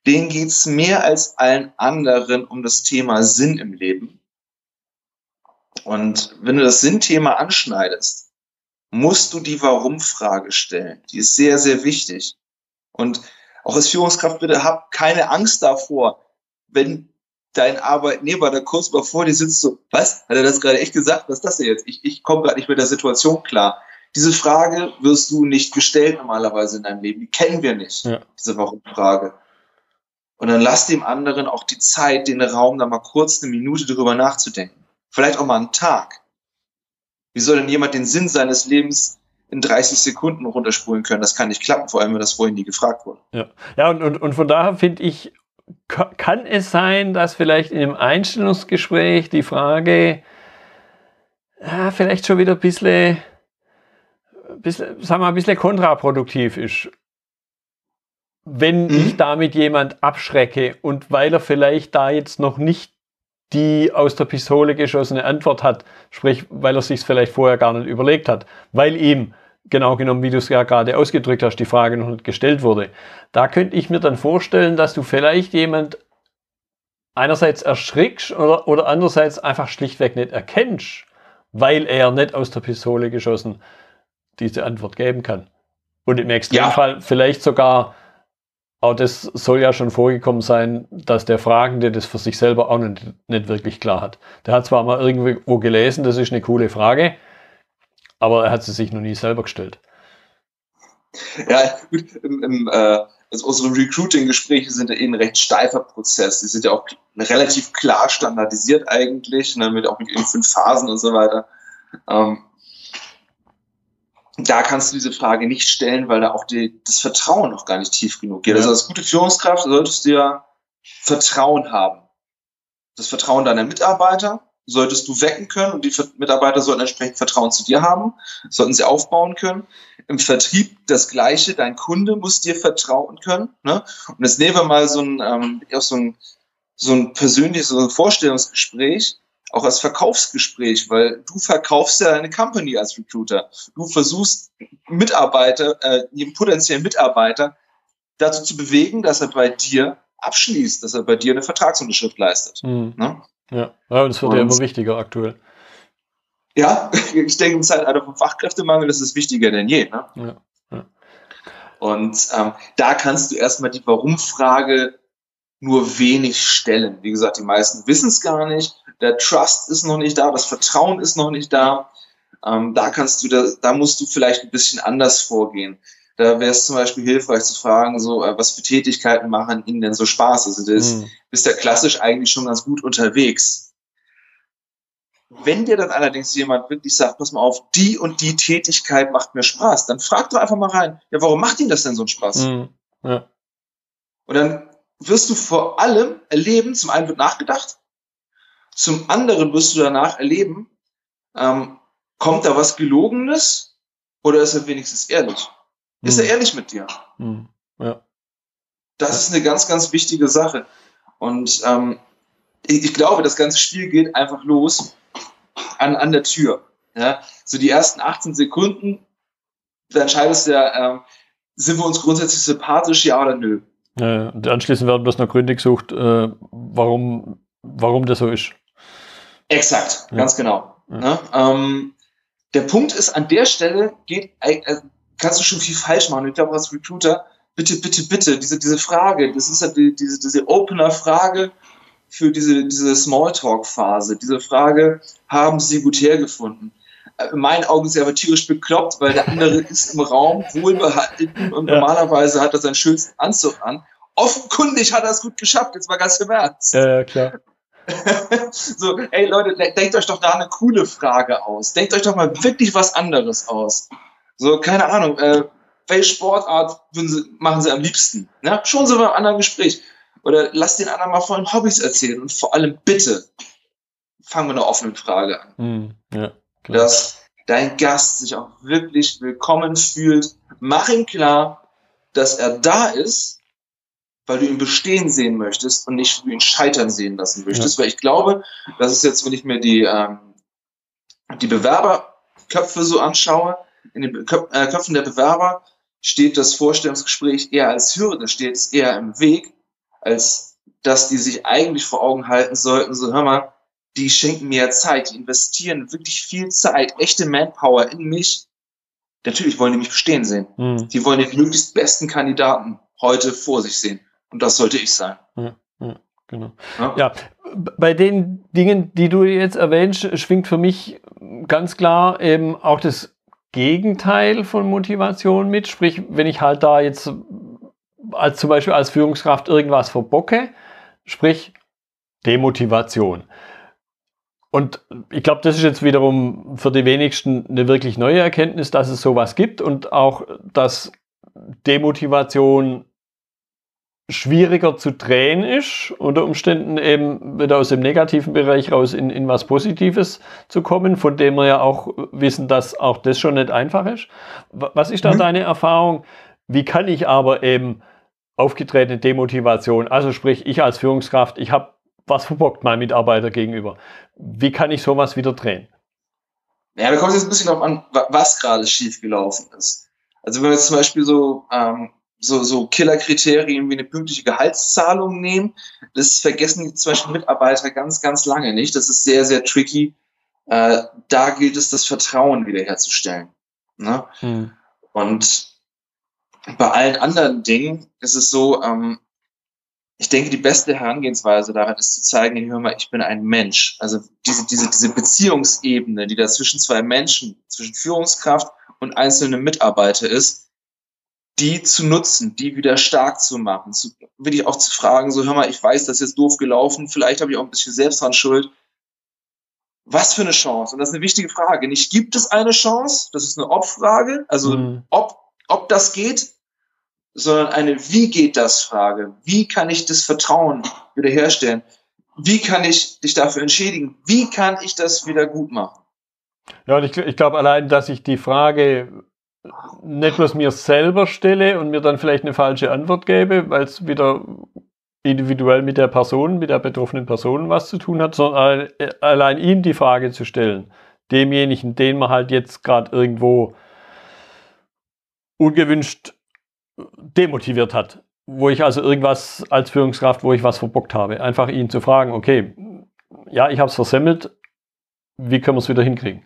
denen geht's mehr als allen anderen um das Thema Sinn im Leben. Und wenn du das Sinnthema anschneidest, musst du die Warum-Frage stellen. Die ist sehr, sehr wichtig. Und auch als Führungskraft bitte hab keine Angst davor, wenn dein Arbeitnehmer da kurz mal vor dir sitzt, so, was? Hat er das gerade echt gesagt? Was ist das denn jetzt? Ich, ich komme gerade nicht mit der Situation klar. Diese Frage wirst du nicht gestellt normalerweise in deinem Leben. Die kennen wir nicht, ja. diese Warum-Frage. Und dann lass dem anderen auch die Zeit, den Raum, da mal kurz eine Minute drüber nachzudenken. Vielleicht auch mal einen Tag. Wie soll denn jemand den Sinn seines Lebens in 30 Sekunden runterspulen können? Das kann nicht klappen, vor allem, wenn das vorhin nie gefragt wurde. Ja, ja und, und, und von daher finde ich, kann es sein, dass vielleicht in dem Einstellungsgespräch die Frage ja, vielleicht schon wieder ein bisschen, bisschen, sagen wir, ein bisschen kontraproduktiv ist. Wenn mhm. ich damit jemand abschrecke und weil er vielleicht da jetzt noch nicht die aus der Pistole geschossene Antwort hat, sprich, weil er sich vielleicht vorher gar nicht überlegt hat, weil ihm genau genommen, wie du es ja gerade ausgedrückt hast, die Frage noch nicht gestellt wurde. Da könnte ich mir dann vorstellen, dass du vielleicht jemand einerseits erschrickst oder, oder andererseits einfach schlichtweg nicht erkennst, weil er nicht aus der Pistole geschossen diese Antwort geben kann. Und im Extremfall ja. vielleicht sogar, auch das soll ja schon vorgekommen sein, dass der Fragende das für sich selber auch nicht, nicht wirklich klar hat. Der hat zwar mal irgendwo gelesen, das ist eine coole Frage, aber er hat sie sich noch nie selber gestellt. Ja, gut, im, im, äh, also unsere Recruiting-Gespräche sind ja eh ein recht steifer Prozess. Die sind ja auch relativ klar standardisiert eigentlich, ne, mit auch mit fünf Phasen und so weiter. Ähm, da kannst du diese Frage nicht stellen, weil da auch die, das Vertrauen noch gar nicht tief genug geht. Ja. Also als gute Führungskraft solltest du ja Vertrauen haben. Das Vertrauen deiner Mitarbeiter, solltest du wecken können und die Mitarbeiter sollten entsprechend Vertrauen zu dir haben, sollten sie aufbauen können. Im Vertrieb das Gleiche, dein Kunde muss dir vertrauen können. Ne? Und jetzt nehmen wir mal so ein, ähm, so ein, so ein persönliches so ein Vorstellungsgespräch, auch als Verkaufsgespräch, weil du verkaufst ja deine Company als Recruiter. Du versuchst Mitarbeiter, äh, jeden potenziellen Mitarbeiter dazu zu bewegen, dass er bei dir abschließt, dass er bei dir eine Vertragsunterschrift leistet. Mhm. Ne? Ja, ja und es wird und, ja immer wichtiger aktuell. Ja, ich denke, im Zeitalter vom Fachkräftemangel ist es wichtiger denn je. Ne? Ja, ja. Und ähm, da kannst du erstmal die Warum-Frage nur wenig stellen. Wie gesagt, die meisten wissen es gar nicht. Der Trust ist noch nicht da, das Vertrauen ist noch nicht da. Ähm, da kannst du, da, da musst du vielleicht ein bisschen anders vorgehen. Da wäre es zum Beispiel hilfreich zu fragen, so, äh, was für Tätigkeiten machen Ihnen denn so Spaß? Also das mhm. bist ja klassisch eigentlich schon ganz gut unterwegs. Wenn dir dann allerdings jemand wirklich sagt, pass mal auf, die und die Tätigkeit macht mir Spaß, dann frag doch einfach mal rein, ja, warum macht Ihnen das denn so einen Spaß? Mhm. Ja. Und dann wirst du vor allem erleben, zum einen wird nachgedacht, zum anderen wirst du danach erleben, ähm, kommt da was Gelogenes oder ist er wenigstens ehrlich? Ist er hm. ehrlich mit dir? Hm. Ja. Das ist eine ganz, ganz wichtige Sache. Und ähm, ich, ich, glaube, das ganze Spiel geht einfach los an, an der Tür. Ja? So die ersten 18 Sekunden, da entscheidest du ja, ähm, sind wir uns grundsätzlich sympathisch, ja oder nö. Ja, und anschließend werden bloß noch Gründe gesucht, äh, warum, warum das so ist. Exakt, ja. ganz genau. Ja. Ne? Ähm, der Punkt ist, an der Stelle geht, äh, kannst du schon viel falsch machen. Ich glaube, als Recruiter, bitte, bitte, bitte, diese, diese Frage, das ist ja die, diese, diese Opener-Frage für diese, diese Smalltalk-Phase. Diese Frage, haben Sie gut hergefunden? Äh, in meinen Augen ist er aber tierisch bekloppt, weil der andere ist im Raum wohlbehalten und ja. normalerweise hat er seinen schönsten Anzug an. Offenkundig hat er es gut geschafft, jetzt mal ganz im Ernst. Ja, ja klar. so, ey Leute, denkt euch doch da eine coole Frage aus. Denkt euch doch mal wirklich was anderes aus. So, keine Ahnung, äh, welche Sportart sie, machen sie am liebsten? Ja, schon so beim anderen Gespräch. Oder lasst den anderen mal von Hobbys erzählen und vor allem bitte fangen wir eine offene Frage an. Mm, ja, dass dein Gast sich auch wirklich willkommen fühlt. Mach ihm klar, dass er da ist, weil du ihn bestehen sehen möchtest und nicht du ihn scheitern sehen lassen möchtest. Ja. Weil ich glaube, das ist jetzt, wenn ich mir die, ähm, die Bewerberköpfe so anschaue, in den äh, Köpfen der Bewerber steht das Vorstellungsgespräch eher als Hürde, steht es eher im Weg, als dass die sich eigentlich vor Augen halten sollten, so hör mal, die schenken mir Zeit, die investieren wirklich viel Zeit, echte Manpower in mich. Natürlich wollen die mich bestehen sehen. Mhm. Die wollen den möglichst besten Kandidaten heute vor sich sehen. Und das sollte ich sein. Ja, ja, genau. Ja? ja, bei den Dingen, die du jetzt erwähnst, schwingt für mich ganz klar eben auch das Gegenteil von Motivation mit. Sprich, wenn ich halt da jetzt als zum Beispiel als Führungskraft irgendwas verbocke, sprich Demotivation. Und ich glaube, das ist jetzt wiederum für die wenigsten eine wirklich neue Erkenntnis, dass es sowas gibt und auch, dass Demotivation schwieriger zu drehen ist, unter Umständen eben wieder aus dem negativen Bereich raus in, in was Positives zu kommen, von dem wir ja auch wissen, dass auch das schon nicht einfach ist. Was ist da mhm. deine Erfahrung? Wie kann ich aber eben aufgetretene Demotivation, also sprich ich als Führungskraft, ich habe was verbockt meinem Mitarbeiter gegenüber. Wie kann ich sowas wieder drehen? Ja, da kommt es jetzt ein bisschen darauf an, was gerade schiefgelaufen ist. Also wenn wir jetzt zum Beispiel so ähm, so, so Killerkriterien wie eine pünktliche Gehaltszahlung nehmen. Das vergessen die zum Beispiel Mitarbeiter ganz, ganz lange nicht. Das ist sehr, sehr tricky. Äh, da gilt es, das Vertrauen wiederherzustellen. Ne? Hm. Und bei allen anderen Dingen ist es so, ähm, ich denke, die beste Herangehensweise daran ist zu zeigen, hör mal, ich bin ein Mensch. Also diese, diese, diese Beziehungsebene, die da zwischen zwei Menschen, zwischen Führungskraft und einzelnen Mitarbeiter ist, die zu nutzen, die wieder stark zu machen, zu, wirklich auch zu fragen, so hör mal, ich weiß, das ist jetzt doof gelaufen, vielleicht habe ich auch ein bisschen selbst dran schuld. Was für eine Chance? Und das ist eine wichtige Frage. Nicht gibt es eine Chance, das ist eine Ob-Frage, also mhm. ob, ob das geht, sondern eine Wie geht das Frage. Wie kann ich das Vertrauen wiederherstellen? Wie kann ich dich dafür entschädigen? Wie kann ich das wieder gut machen? Ja, und ich, ich glaube allein, dass ich die Frage nicht bloß mir selber stelle und mir dann vielleicht eine falsche Antwort gebe, weil es wieder individuell mit der Person, mit der betroffenen Person was zu tun hat, sondern allein ihm die Frage zu stellen, demjenigen, den man halt jetzt gerade irgendwo ungewünscht demotiviert hat, wo ich also irgendwas als Führungskraft, wo ich was verbockt habe, einfach ihn zu fragen, okay, ja, ich habe es versemmelt, wie können wir es wieder hinkriegen?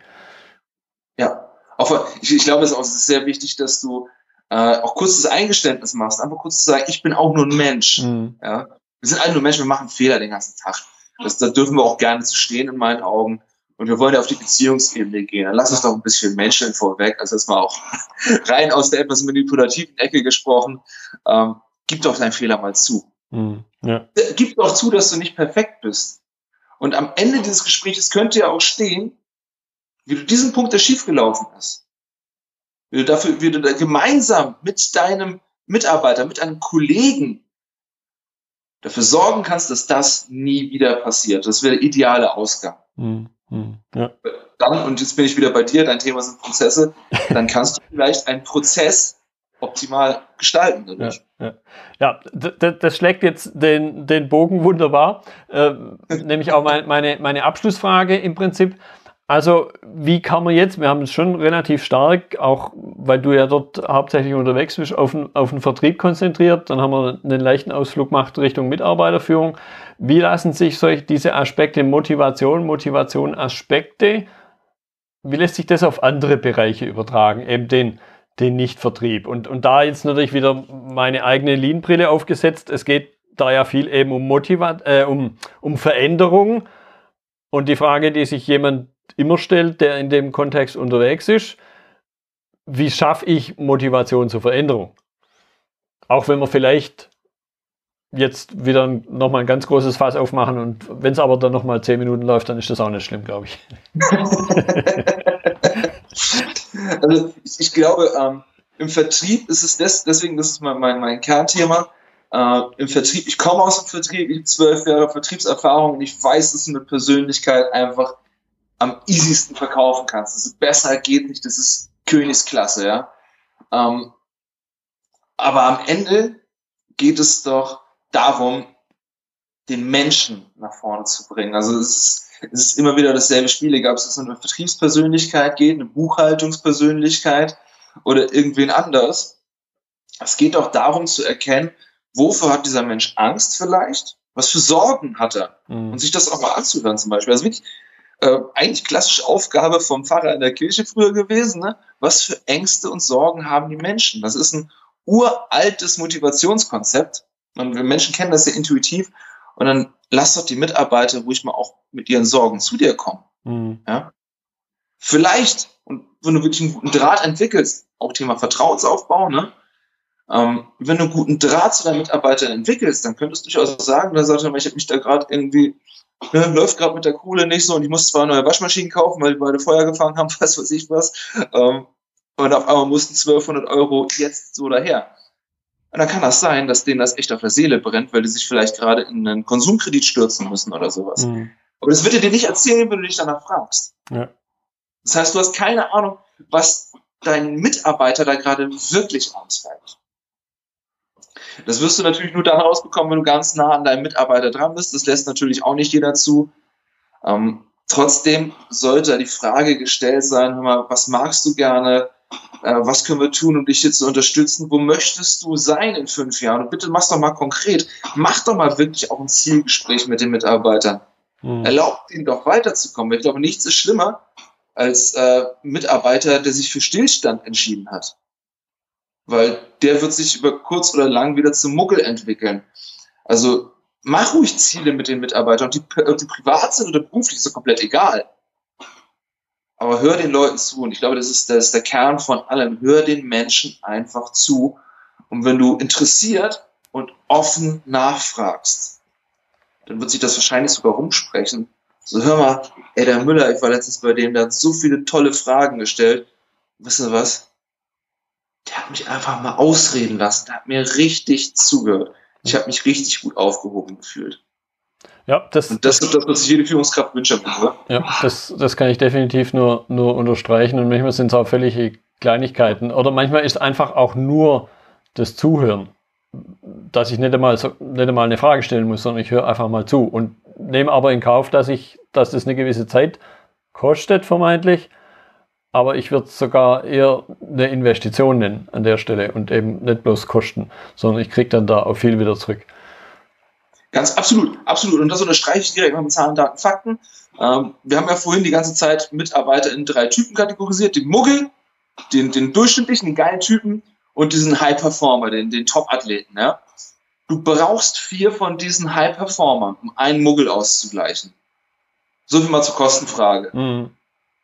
Ja, auch, ich, ich glaube, es ist auch sehr wichtig, dass du äh, auch kurz das Eingeständnis machst, einfach kurz zu sagen, ich bin auch nur ein Mensch. Mhm. Ja? Wir sind alle nur Menschen, wir machen Fehler den ganzen Tag. Das, da dürfen wir auch gerne zu stehen in meinen Augen. Und wir wollen ja auf die Beziehungsebene gehen. Dann lass uns doch ein bisschen Menschen vorweg. Also das mal auch rein aus der etwas manipulativen Ecke gesprochen. Ähm, gib doch deinen Fehler mal zu. Mhm. Ja. Gib doch zu, dass du nicht perfekt bist. Und am Ende dieses Gesprächs könnte ja auch stehen, wie du diesen Punkt, der schiefgelaufen ist, wie du dafür, wie du da gemeinsam mit deinem Mitarbeiter, mit einem Kollegen dafür sorgen kannst, dass das nie wieder passiert. Das wäre der ideale Ausgang. Mhm. Ja. Dann, und jetzt bin ich wieder bei dir, dein Thema sind Prozesse, dann kannst du vielleicht einen Prozess optimal gestalten. Ja, ja. ja das schlägt jetzt den, den Bogen wunderbar. Äh, nämlich auch mein, meine, meine Abschlussfrage im Prinzip. Also, wie kann man jetzt, wir haben es schon relativ stark, auch weil du ja dort hauptsächlich unterwegs bist, auf den, auf den Vertrieb konzentriert. Dann haben wir einen leichten Ausflug gemacht Richtung Mitarbeiterführung. Wie lassen sich solche, diese Aspekte Motivation, Motivation, Aspekte, wie lässt sich das auf andere Bereiche übertragen? Eben den, den Nicht-Vertrieb. Und, und da jetzt natürlich wieder meine eigene Lean-Brille aufgesetzt. Es geht da ja viel eben um Motivat, äh, um, um Veränderung. Und die Frage, die sich jemand immer stellt, der in dem Kontext unterwegs ist, wie schaffe ich Motivation zur Veränderung? Auch wenn wir vielleicht jetzt wieder nochmal ein ganz großes Fass aufmachen und wenn es aber dann nochmal zehn Minuten läuft, dann ist das auch nicht schlimm, glaube ich. also ich, ich glaube, ähm, im Vertrieb ist es des, deswegen, das ist mein, mein, mein Kernthema. Äh, Im Vertrieb, ich komme aus dem Vertrieb, ich habe zwölf Jahre Vertriebserfahrung und ich weiß, dass mit Persönlichkeit einfach am easiesten verkaufen kannst. Das ist besser geht nicht, das ist Königsklasse, ja. Ähm, aber am Ende geht es doch darum, den Menschen nach vorne zu bringen. Also es ist, es ist immer wieder dasselbe Spiel, egal ob es um eine Vertriebspersönlichkeit geht, eine Buchhaltungspersönlichkeit oder irgendwen anders. Es geht auch darum zu erkennen, wofür hat dieser Mensch Angst vielleicht? Was für Sorgen hat er? Mhm. Und sich das auch mal anzuhören zum Beispiel. Also wirklich, äh, eigentlich klassische Aufgabe vom Pfarrer in der Kirche früher gewesen. Ne? Was für Ängste und Sorgen haben die Menschen? Das ist ein uraltes Motivationskonzept. Und wir Menschen kennen das ja intuitiv. Und dann lass doch die Mitarbeiter ruhig mal auch mit ihren Sorgen zu dir kommen. Mhm. Ja? Vielleicht, und wenn du wirklich einen guten Draht entwickelst, auch Thema Vertrauensaufbau, ne? Ähm, wenn du einen guten Draht zu deinen Mitarbeitern entwickelst, dann könntest du durchaus sagen, da sagt er, ich habe mich da gerade irgendwie ne, läuft gerade mit der Kohle nicht so und ich muss zwar neue Waschmaschinen kaufen, weil die beide Feuer gefangen haben, was weiß ich was. Ähm, und auf einmal mussten 1200 Euro jetzt so daher. Und dann kann das sein, dass denen das echt auf der Seele brennt, weil die sich vielleicht gerade in einen Konsumkredit stürzen müssen oder sowas. Mhm. Aber das wird er dir nicht erzählen, wenn du dich danach fragst. Ja. Das heißt, du hast keine Ahnung, was dein Mitarbeiter da gerade wirklich antreibt. Das wirst du natürlich nur dann rausbekommen, wenn du ganz nah an deinem Mitarbeiter dran bist. Das lässt natürlich auch nicht jeder zu. Ähm, trotzdem sollte die Frage gestellt sein, hör mal, was magst du gerne? Äh, was können wir tun, um dich hier zu unterstützen? Wo möchtest du sein in fünf Jahren? Und bitte mach's doch mal konkret. Mach doch mal wirklich auch ein Zielgespräch mit den Mitarbeitern. Hm. Erlaubt ihnen doch weiterzukommen. Ich glaube, nichts ist schlimmer als äh, Mitarbeiter, der sich für Stillstand entschieden hat weil der wird sich über kurz oder lang wieder zum Muggel entwickeln. Also mach ruhig Ziele mit den Mitarbeitern, ob die, ob die privat sind oder beruflich, ist so komplett egal. Aber hör den Leuten zu und ich glaube, das ist, das ist der Kern von allem. Hör den Menschen einfach zu. Und wenn du interessiert und offen nachfragst, dann wird sich das wahrscheinlich sogar rumsprechen. So, hör mal, ey, der Müller, ich war letztens bei dem, der hat so viele tolle Fragen gestellt. Wissen Sie was? Der hat mich einfach mal ausreden lassen, der hat mir richtig zugehört. Ich habe mich richtig gut aufgehoben gefühlt. Ja, das, und das ist das, was sich jede Führungskraft wünscht. Ja, das, das kann ich definitiv nur, nur unterstreichen und manchmal sind es auch völlige Kleinigkeiten. Oder manchmal ist einfach auch nur das Zuhören, dass ich nicht einmal, nicht einmal eine Frage stellen muss, sondern ich höre einfach mal zu und nehme aber in Kauf, dass ich, dass das eine gewisse Zeit kostet, vermeintlich, aber ich würde es sogar eher eine Investition nennen an der Stelle und eben nicht bloß Kosten, sondern ich kriege dann da auch viel wieder zurück. Ganz absolut, absolut. Und das unterstreiche ich direkt mit Zahlen, Daten, Fakten. Ähm, wir haben ja vorhin die ganze Zeit Mitarbeiter in drei Typen kategorisiert: den Muggel, den, den durchschnittlichen, den geilen Typen und diesen High Performer, den, den Top-Athleten. Ja? Du brauchst vier von diesen High Performern, um einen Muggel auszugleichen. So viel mal zur Kostenfrage. Mhm.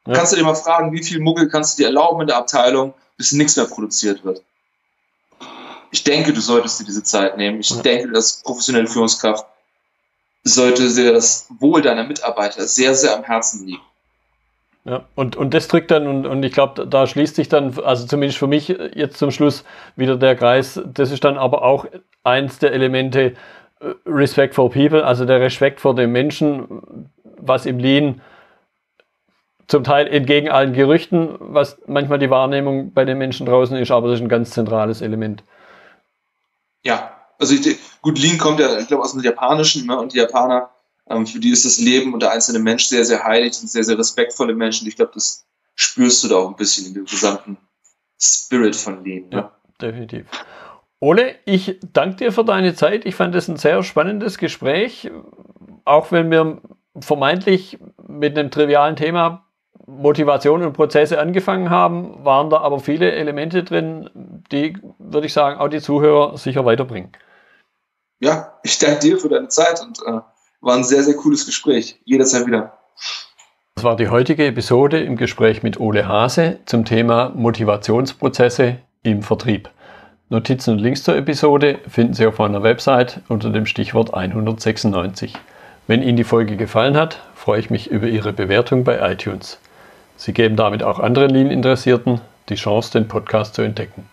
Ja. Kannst du dir mal fragen, wie viel Muggel kannst du dir erlauben in der Abteilung, bis nichts mehr produziert wird? Ich denke, du solltest dir diese Zeit nehmen. Ich ja. denke, dass professionelle Führungskraft sollte dir das Wohl deiner Mitarbeiter sehr, sehr am Herzen liegen. Ja, und, und das drückt dann, und, und ich glaube, da schließt sich dann, also zumindest für mich jetzt zum Schluss wieder der Kreis, das ist dann aber auch eins der Elemente, Respect for People, also der Respekt vor den Menschen, was im Lean zum Teil entgegen allen Gerüchten, was manchmal die Wahrnehmung bei den Menschen draußen ist, aber das ist ein ganz zentrales Element. Ja, also ich, gut, Lean kommt ja, ich glaube, aus dem Japanischen, ne? und die Japaner, ähm, für die ist das Leben und der einzelne Mensch sehr, sehr heilig und sehr, sehr respektvolle Menschen. Ich glaube, das spürst du da auch ein bisschen in dem gesamten Spirit von Lean. Ne? Ja, definitiv. Ole, ich danke dir für deine Zeit. Ich fand es ein sehr spannendes Gespräch, auch wenn wir vermeintlich mit einem trivialen Thema Motivation und Prozesse angefangen haben, waren da aber viele Elemente drin, die, würde ich sagen, auch die Zuhörer sicher weiterbringen. Ja, ich danke dir für deine Zeit und äh, war ein sehr, sehr cooles Gespräch. Jederzeit wieder. Das war die heutige Episode im Gespräch mit Ole Hase zum Thema Motivationsprozesse im Vertrieb. Notizen und Links zur Episode finden Sie auf meiner Website unter dem Stichwort 196. Wenn Ihnen die Folge gefallen hat, freue ich mich über Ihre Bewertung bei iTunes. Sie geben damit auch anderen Lean-Interessierten die Chance, den Podcast zu entdecken.